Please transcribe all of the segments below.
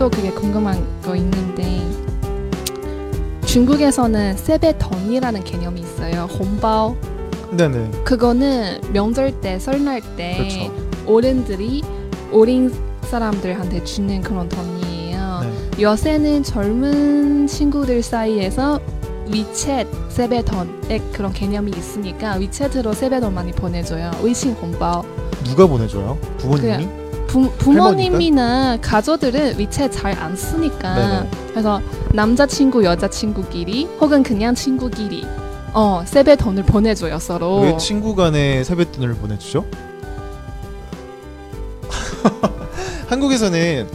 또 그게 궁금한 거 있는데 중국에서는 세배돈이라는 개념이 있어요. 홍bao. 네네. 그거는 명절 때, 설날 때 그렇죠. 어른들이 어린 사람들한테 주는 그런 돈이에요. 네. 요새는 젊은 친구들 사이에서 위챗 세배돈의 그런 개념이 있으니까 위챗으로 세배돈 많이 보내줘요. 위신 홍bao. 누가 보내줘요? 부모님이? 부, 부모님이나 가족들은 위챗 잘안 쓰니까 네네. 그래서 남자친구 여자친구끼리 혹은 그냥 친구끼리 어 세배돈을 보내줘요 서로 왜 친구 간에 세뱃돈을 보내주죠? 한국에서는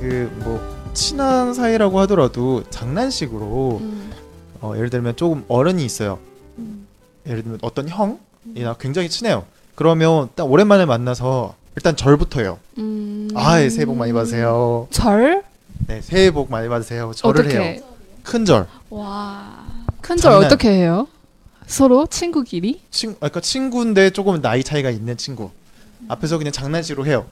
그 뭐 친한 사이라고 하더라도 장난식으로 음, 어, 예를 들면 조금 어른이 있어요. 음. 예를 들면 어떤 형이나 굉장히 친해요. 그러면 딱 오랜만에 만나서 일단 절부터 해요. 음. 아, 예, 새해 복 많이 받으세요. 절? 네, 새해 복 많이 받으세요. 절을 어떻게? 해요. 큰 절. 와. 큰 절 장난. 어떻게 해요? 서로 친구끼리? 친, 아, 그러니까 친구인데 조금 나이 차이가 있는 친구. 앞에서 그냥 장난식으로 해요.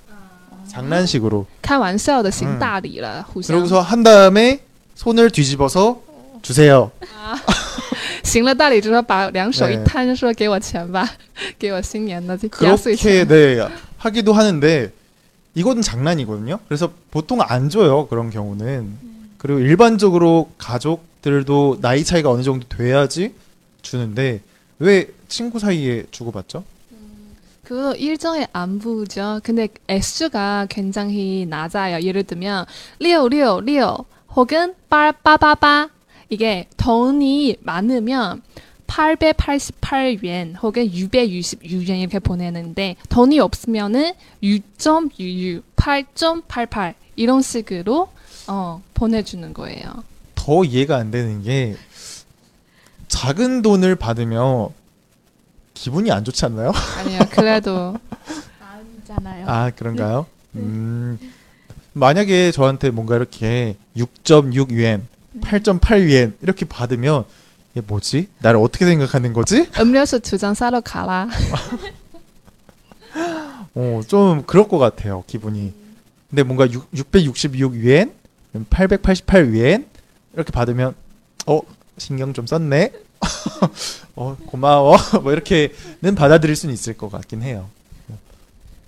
장난식으로. 开玩笑的行嗯大礼了，互相。 그러고서 한 다음에 손을 뒤집어서 주세요. 行了大礼之后，把两手一对摊，说给我钱吧，给我新年的压岁 그렇게 钱。 네 하기도 하는데 이건 장난이거든요. 그래서 보통 안 줘요 그런 경우는. 그리고 일반적으로 가족들도 나이 차이가 어느 정도 돼야지 주는데 왜 친구 사이에 주고받죠? 그거 일종의 안부죠. 근데 S가 굉장히 낮아요. 예를 들면 666 혹은 888 이게 돈이 많으면 888엔 혹은 666엔 이렇게 보내는데 돈이 없으면은 6.66, 8.88 이런 식으로 어, 보내주는 거예요. 더 이해가 안 되는 게 작은 돈을 받으면 기분이 안 좋지 않나요? 아니요, 그래도 마음이잖아요. 아 그런가요? 음 만약에 저한테 뭔가 이렇게 6.6 유엔, 8.8 유엔 이렇게 받으면 얘 뭐지? 나를 어떻게 생각하는 거지? 음료수 두 잔 사러 가라. 어, 좀 그럴 것 같아요, 기분이. 근데 뭔가 6, 666 유엔, 888 유엔 이렇게 받으면 어 신경 좀 썼네. 어 고마워. 뭐 이렇게는 받아들일 수는 있을 것 같긴 해요.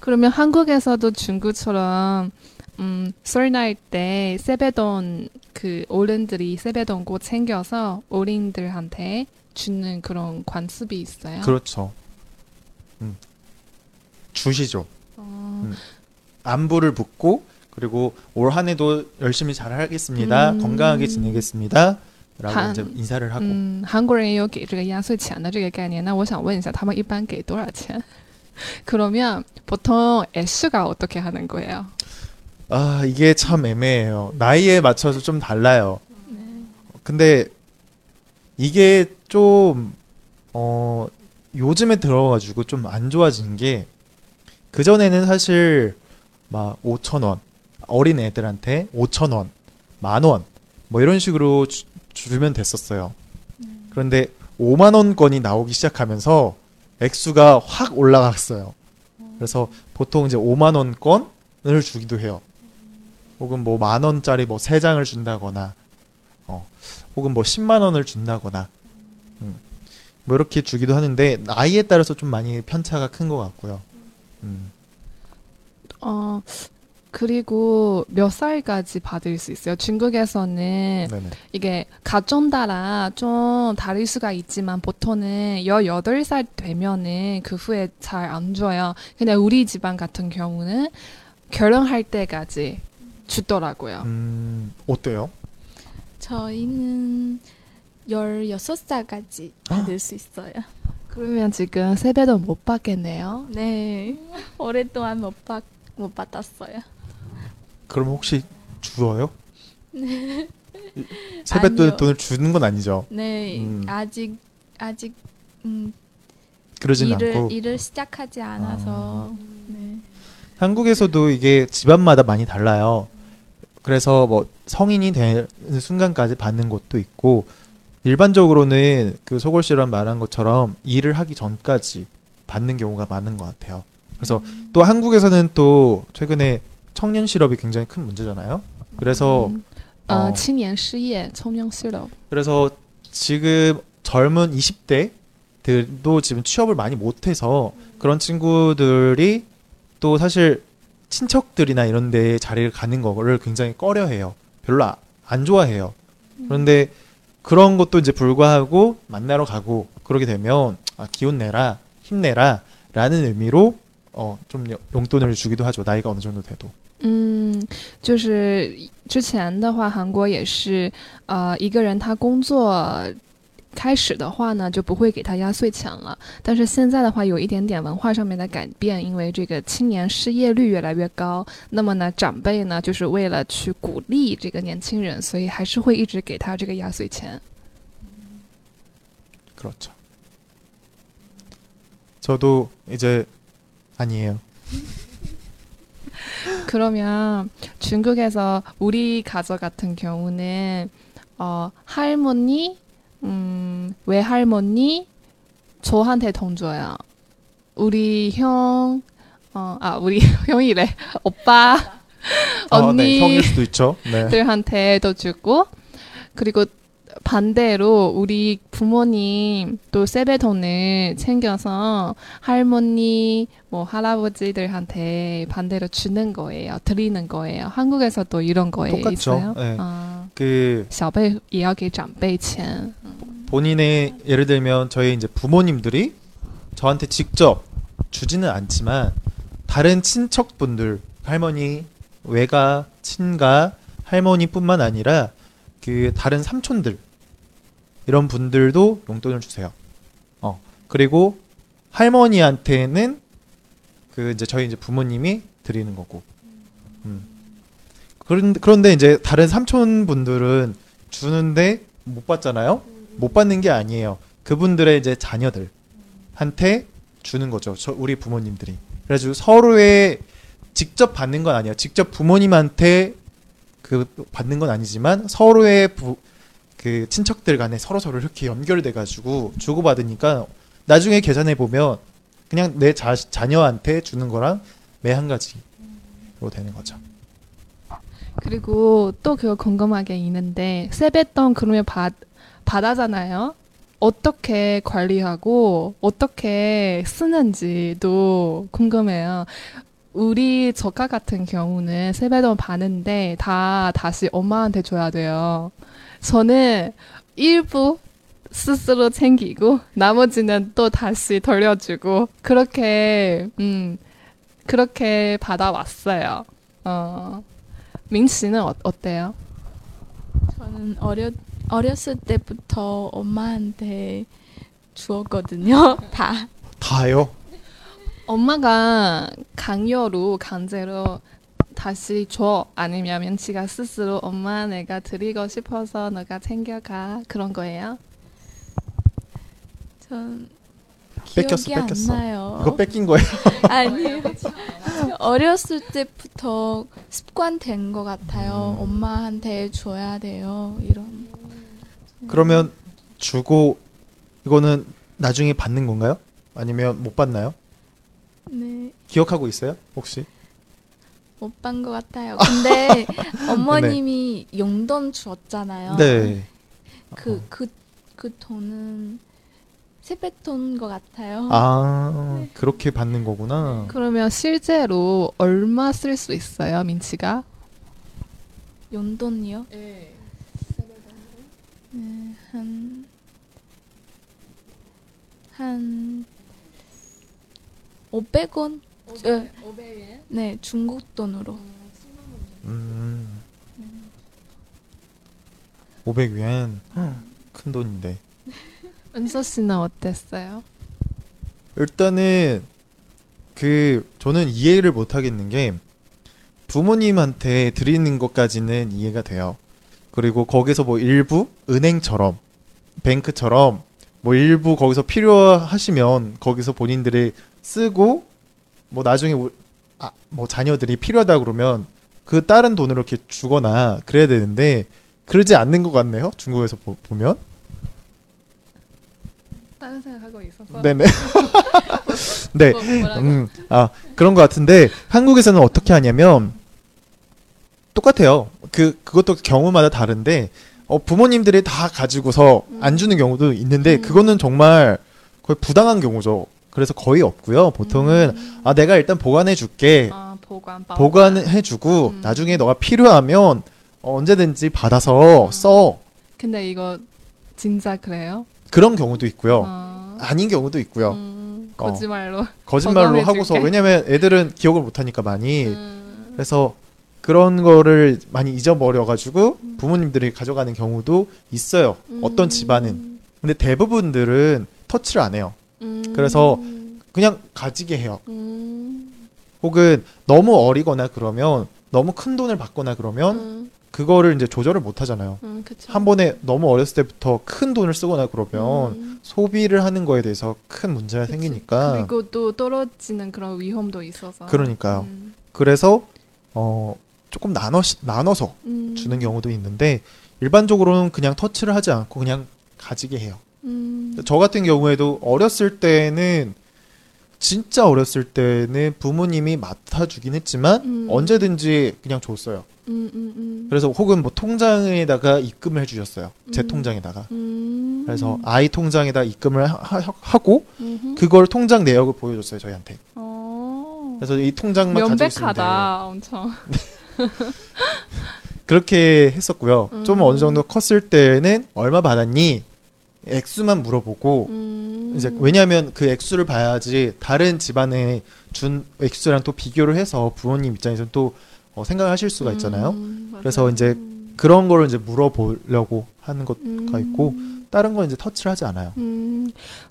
그러면 한국에서도 중국처럼 음, 설날 때 세배돈 그 어른들이 세배돈 꼭 챙겨서 어린들한테 주는 그런 관습이 있어요. 그렇죠. 음. 주시죠. 어, 음. 안부를 묻고 그리고 올 한해도 열심히 잘 하겠습니다. 음. 건강하게 지내겠습니다. 라고 한- 이제 인사를 하고 嗯，韩国人也有给这个压岁钱的这个概念。那我想问一下，他们一般给多少钱？ 그러면 보통 S가 어떻게 하는 거예요? 아 이게 참 애매해요. 나이에 맞춰서 좀 달라요. 근데 이게 좀 어, 요즘에 들어가지고 좀 안 좋아진 게 그전에는 사실 막 5천 원 어린 애들한테 5천 원, 만 원, 뭐 이런 식으로 주, 주면 됐었어요. 그런데 5만 원권이 나오기 시작하면서 액수가 확 올라갔어요. 그래서 보통 이제 5만 원권을 주기도 해요. 혹은 뭐 만 원짜리 뭐 세 장을 준다거나, 어, 혹은 뭐 10만 원을 준다거나, 음, 뭐 이렇게 주기도 하는데 나이에 따라서 좀 많이 편차가 큰 것 같고요. 음. 어, 그리고 몇 살까지 받을 수 있어요? 중국에서는 네네. 이게 가정 따라 좀 다를 수가 있지만 보통은 18살 되면은 그 후에 잘 안 줘요. 근데 우리 집안 같은 경우는 결혼할 때까지 주더라고요. 음, 어때요? 저희는 16살까지 받을 수 있어요. 그러면 지금 세배도 못 받겠네요. 네. 오랫동안 못, 받, 못 받았어요. 그럼 혹시 주어요? 세뱃돈 아니요. 돈을 주는 건 아니죠. 네. 음. 아직, 아직, 음, 그러진 일을, 않고 일을 시작하지 않아서. 네. 한국에서도 이게 집안마다 많이 달라요. 그래서 뭐 성인이 되는 순간까지 받는 곳도 있고 일반적으로는 그 소골 씨랑 말한 것처럼 일을 하기 전까지 받는 경우가 많은 것 같아요. 그래서 또 한국에서는 또 최근에 청년 실업이 굉장히 큰 문제잖아요. 그래서 음. 아, 어, 아, 청년 실업, 청년 실업. 그래서 지금 젊은 20대들도 지금 취업을 많이 못해서 그런 친구들이 또 사실 친척들이나 이런 데 자리를 가는 거를 굉장히 꺼려해요. 별로 아, 안 좋아해요. 음. 그런데 그런 것도 이제 불구하고 만나러 가고 그러게 되면 아, 기운 내라, 힘내라 라는 의미로 어, 좀 용돈을 주기도 하죠. 나이가 어느 정도 돼도. 嗯，就是之前的话，韩国也是，呃，一个人他工作开始的话呢，就不会给他压岁钱了。但是现在的话，有一点点文化上面的改变，因为这个青年失业率越来越高，那么呢，长辈呢，就是为了去鼓励这个年轻人，所以还是会一直给他这个压岁钱。 그렇죠. 저도 이제 아니에요. 그러면 중국에서 우리 가족 같은 경우는 어, 할머니, 음, 외할머니 저한테 돈 줘요. 우리 형, 어, 아 우리 형이래 오빠, 어, 네, 형일 언니들한테도 수도 있죠. 네. 주고 그리고 반대로 우리 부모님 또 세배돈을 챙겨서 할머니 뭐 할아버지들한테 반대로 주는 거예요. 드리는 거예요. 한국에서도 이런 거에 똑같죠. 있어요. 네. 아, 그 배 이야기 장배钱 본인의 예를 들면 저희 이제 부모님들이 저한테 직접 주지는 않지만 다른 친척분들 할머니 외가 친가 할머니뿐만 아니라 그 다른 삼촌들 이런 분들도 용돈을 주세요. 어 그리고 할머니한테는 그 이제 저희 이제 부모님이 드리는 거고. 음. 그런데, 그런데 이제 다른 삼촌 분들은 주는데 못 받잖아요. 못 받는 게 아니에요. 그분들의 이제 자녀들한테 주는 거죠. 저 우리 부모님들이. 그래가지고 서로의 직접 받는 건 아니에요. 직접 부모님한테 그 받는 건 아니지만 서로의 부, 그 친척들 간에 서로 서로 이렇게 연결돼 가지고 주고 받으니까 나중에 계산해 보면 그냥 내 자, 자녀한테 주는 거랑 매 한 가지로 되는 거죠. 그리고 또 그거 궁금한 게 있는데 세뱃돈 그러면 받 받아잖아요. 어떻게 관리하고 어떻게 쓰는지도 궁금해요. 우리 조카 같은 경우는 세뱃돈 받는데 다 다시 엄마한테 줘야 돼요. 저는 일부 스스로 챙기고 나머지는 또 다시 돌려주고 그렇게 음 그렇게 받아왔어요. 어. 민 씨는 어, 어때요? 저는 어렸 어렸을 때부터 엄마한테 주었거든요. 다. 다요? 엄마가 강요로 강제로 다시 줘 아니면 민씨가 스스로 엄마 내가 드리고 싶어서 너가 챙겨가 그런 거예요? 전 기억이 뺏겼어, 안 뺏겼어. 나요. 이거 뺏긴 거예요. 아니요. 어렸을 때부터 습관된 것 같아요. 음. 엄마한테 줘야 돼요. 이런. 그러면 주고 이거는 나중에 받는 건가요? 아니면 못 받나요? 네. 기억하고 있어요? 혹시? 못반것 같아요. 근데 어머님이 용돈 주었잖아요. 네. 그, 그, 그 돈은 세뱃돈 것 같아요. 아 그렇게 받는 거구나. 그러면 실제로 얼마 쓸 수 있어요, 민씨가? 용돈이요? 네. 네, 한, 한, 500원? 네. 500엔? 네, 중국 돈으로. 음. 500위엔 큰 돈인데. 은서 씨는 어땠어요? 일단은 그 저는 이해를 못 하겠는 게 부모님한테 드리는 것까지는 이해가 돼요. 그리고 거기서 뭐 일부 은행처럼 뱅크처럼 뭐 일부 거기서 필요하시면 거기서 본인들이 쓰고 뭐 나중에 우- 아, 뭐 자녀들이 필요하다 그러면 그 다른 돈으로 이렇게 주거나 그래야 되는데 그러지 않는 것 같네요. 중국에서 보, 보면. 다른 생각하고 있어서 네네. 네. 뭐? 음, 아, 그런 것 같은데, 한국에서는 어떻게 하냐면, 똑같아요. 그 그것도 경우마다 다른데 어, 부모님들이 다 가지고서 안 주는 경우도 있는데 음. 그거는 정말 거의 부당한 경우죠. 그래서 거의 없고요. 보통은 음. 아 내가 일단 보관해 줄게. 아, 보관, 보관해 주고 음. 나중에 너가 필요하면 어, 언제든지 받아서 음. 써. 근데 이거 진짜 그래요? 그런 경우도 있고요. 아, 아닌 경우도 있고요. 음, 어. 거짓말로. 거짓말로 보관해 하고서. 왜냐면 애들은 기억을 못 하니까 많이 음. 그래서 그런 거를 많이 잊어버려 가지고 음. 부모님들이 가져가는 경우도 있어요. 어떤 집안은. 근데 대부분들은 터치를 안 해요. 음. 그래서 그냥 가지게 해요. 음. 혹은 너무 어리거나 그러면 너무 큰 돈을 받거나 그러면 음. 그거를 이제 조절을 못 하잖아요. 음, 그쵸. 한 번에 너무 어렸을 때부터 큰 돈을 쓰거나 그러면 음. 소비를 하는 거에 대해서 큰 문제가 그치. 생기니까 그리고 또 떨어지는 그런 위험도 있어서. 그러니까요. 음. 그래서 어 조금 나눠 나눠서 음. 주는 경우도 있는데 일반적으로는 그냥 터치를 하지 않고 그냥 가지게 해요. 음. 저 같은 경우에도 어렸을 때는 진짜 어렸을 때는 부모님이 맡아주긴 했지만 음. 언제든지 그냥 줬어요. 음, 음, 음. 그래서 혹은 뭐 통장에다가 입금을 해주셨어요. 제 음. 통장에다가. 음. 그래서 아이 통장에다 입금을 하, 고. 그걸 통장 내역을 보여줬어요 저희한테. 어. 그래서 이 통장만 가지고 있으면 돼요. 명백하다, 엄청. 그렇게 했었고요. 좀 음. 어느 정도 컸을 때는 얼마 받았니? 액수만 물어보고 음. 이제 왜냐하면 그 액수를 봐야지 다른 집안에 준 액수랑 또 비교를 해서 부모님 입장에서는 또 어, 생각을 하실 수가 있잖아요. 음, 그래서 이제 그런 걸 이제 물어보려고 하는 것가 음. 있고 다른 건 이제 터치를 하지 않아요. 음,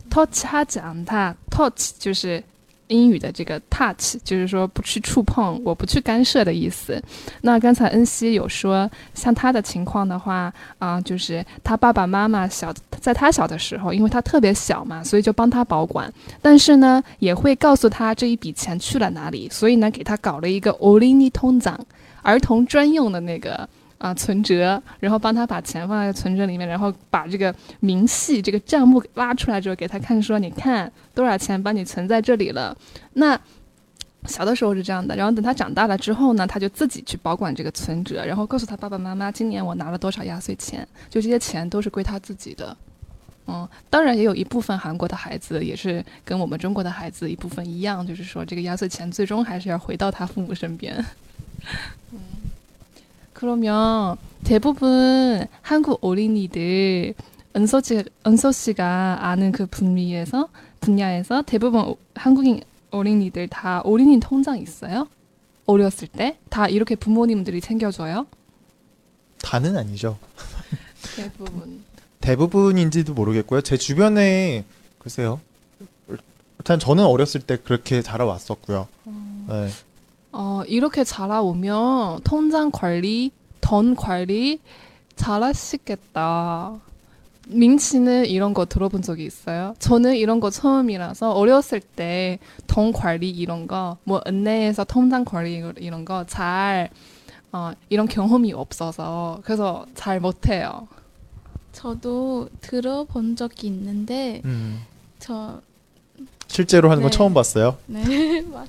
터치하지 않다. 터치 就是英语的这个 touch，就是说不去触碰，我不去干涉的意思。那刚才恩熙有说，像他的情况的话，啊、就是他爸爸妈妈小，在他小的时候，因为他特别小嘛，所以就帮他保管，但是呢，也会告诉他这一笔钱去了哪里，所以呢，给他搞了一个 Olini 通长，儿童专用的那个。啊，存折，然后帮他把钱放在存折里面，然后把这个明细这个账目拉出来之后给他看，说你看多少钱帮你存在这里了。那小的时候是这样的，然后等他长大了之后呢，他就自己去保管这个存折，然后告诉他爸爸妈妈，今年我拿了多少压岁钱，就这些钱都是归他自己的。嗯，当然也有一部分韩国的孩子也是跟我们中国的孩子一部分一样，就是说这个压岁钱最终还是要回到他父母身边。嗯 그러면 대부분 한국 어린이들 은서 씨, 은서 씨가 아는 그 분야에서 분야에서 대부분 오- 한국인 어린이들 다 어린이 통장 있어요? 어렸을 때 다 이렇게 부모님들이 챙겨줘요? 다는 아니죠. 대부분. 대부분인지도 모르겠고요. 제 주변에 글쎄요. 일단 저는 어렸을 때 그렇게 자라왔었고요. 네. 어, 이렇게 자라오면 통장 관리, 돈 관리 잘하시겠다. 민치는 이런 거 들어본 적이 있어요? 저는 이런 거 처음이라서 어렸을 때 돈 관리 이런 거, 뭐 은행에서 통장 관리 이런 거 잘, 어, 이런 경험이 없어서 그래서 잘 못해요. 저도 들어본 적이 있는데 음, 저 실제로 하는 건 네. 처음 봤어요. 네, 맞아요.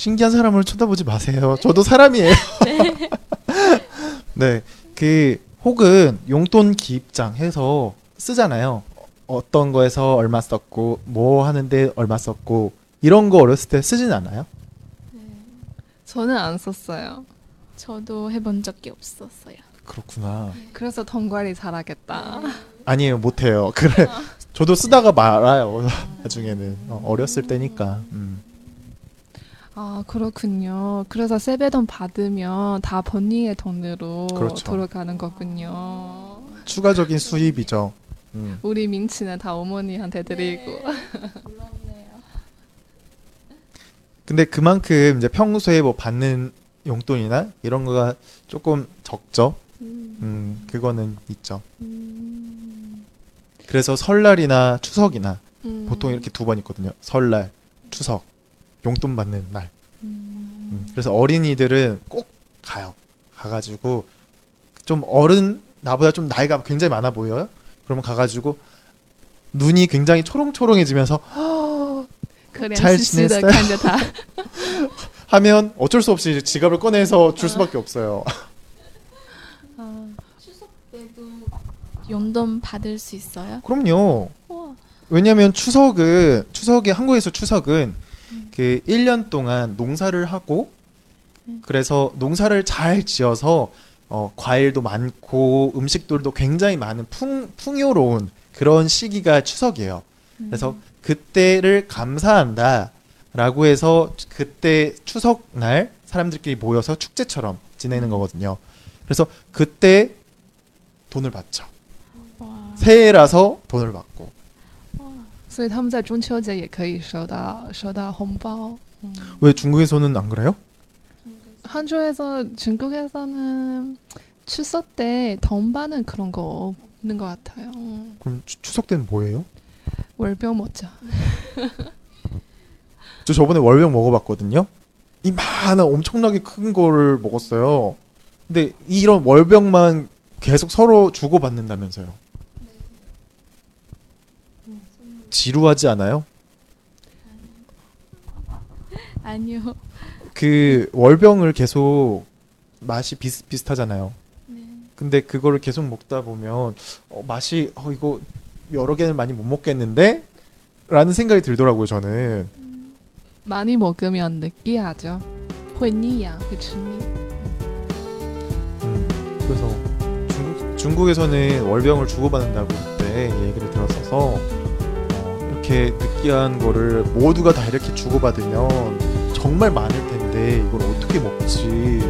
신기한 사람을 쳐다보지 마세요. 저도 사람이에요. 네. 그 혹은 용돈 기입장 해서 쓰잖아요. 어떤 거에서 얼마 썼고 뭐 하는데 얼마 썼고 이런 거 어렸을 때 쓰진 않아요? 저는 안 썼어요. 저도 해본 적이 없었어요. 그렇구나. 그래서 돈 관리 잘하겠다. 아니에요, 못해요. 그래. 저도 쓰다가 말아요. 나중에는 어, 어렸을 때니까. 음. 아, 그렇군요. 그래서 세배돈 받으면 다 본인의 돈으로 그렇죠. 돌아가는 거군요. 추가적인 수입이죠. 음. 우리 민치는 다 어머니한테 드리고. 부럽네요. 근데 그만큼 이제 평소에 뭐 받는 용돈이나 이런 거가 조금 적죠. 음, 그거는 있죠. 음, 그래서 설날이나 추석이나 음, 보통 이렇게 두 번 있거든요. 설날, 추석, 용돈 받는 날. 음. 그래서 어린이들은 꼭 가요. 가가지고 좀 어른 나보다 좀 나이가 굉장히 많아 보여요. 그러면 가가지고 눈이 굉장히 초롱초롱해지면서 잘 지냈어요. 하면 어쩔 수 없이 지갑을 꺼내서 줄 수밖에 없어요. 용돈 받을 수 있어요? 그럼요. 왜냐하면 추석은 추석이 한국에서 추석은 그 1년 동안 농사를 하고 그래서 농사를 잘 지어서 어, 과일도 많고 음식들도 굉장히 많은 풍, 풍요로운 그런 시기가 추석이에요. 그래서 그때를 감사한다 라고 해서 그때 추석날 사람들끼리 모여서 축제처럼 지내는 거거든요. 그래서 그때 돈을 받죠. 와. 새해라서 돈을 받고 所以他们在中秋节也可以收到收到红包。 왜 중국에서는 안 그래요? 한국에서 중국에서는 추석 때 돈 받는 그런 거 없는 것 같아요. 음. 그럼 추, 추석 때는 뭐예요? 월병 먹자. 저 저번에 월병 먹어봤거든요. 이만한 엄청나게 큰 거를 먹었어요. 근데 이런 월병만 계속 서로 주고받는다면서요. 지루하지 않아요? 아니요. 그 월병을 계속 맛이 비슷비슷하잖아요. 네. 근데 그거를 계속 먹다 보면 어, 맛이 어, 이거 여러 개는 많이 못 먹겠는데 라는 생각이 들더라고요, 저는. 많이 먹으면 느끼하죠. 회니야, 회춘이. 음, 그래서 중국, 중국에서는 월병을 주고받는다고 그때 얘기를 들었어서 이렇게 느끼한 거를 모두가 다 이렇게 주고받으면 정말 많을 텐데 이걸 어떻게 먹지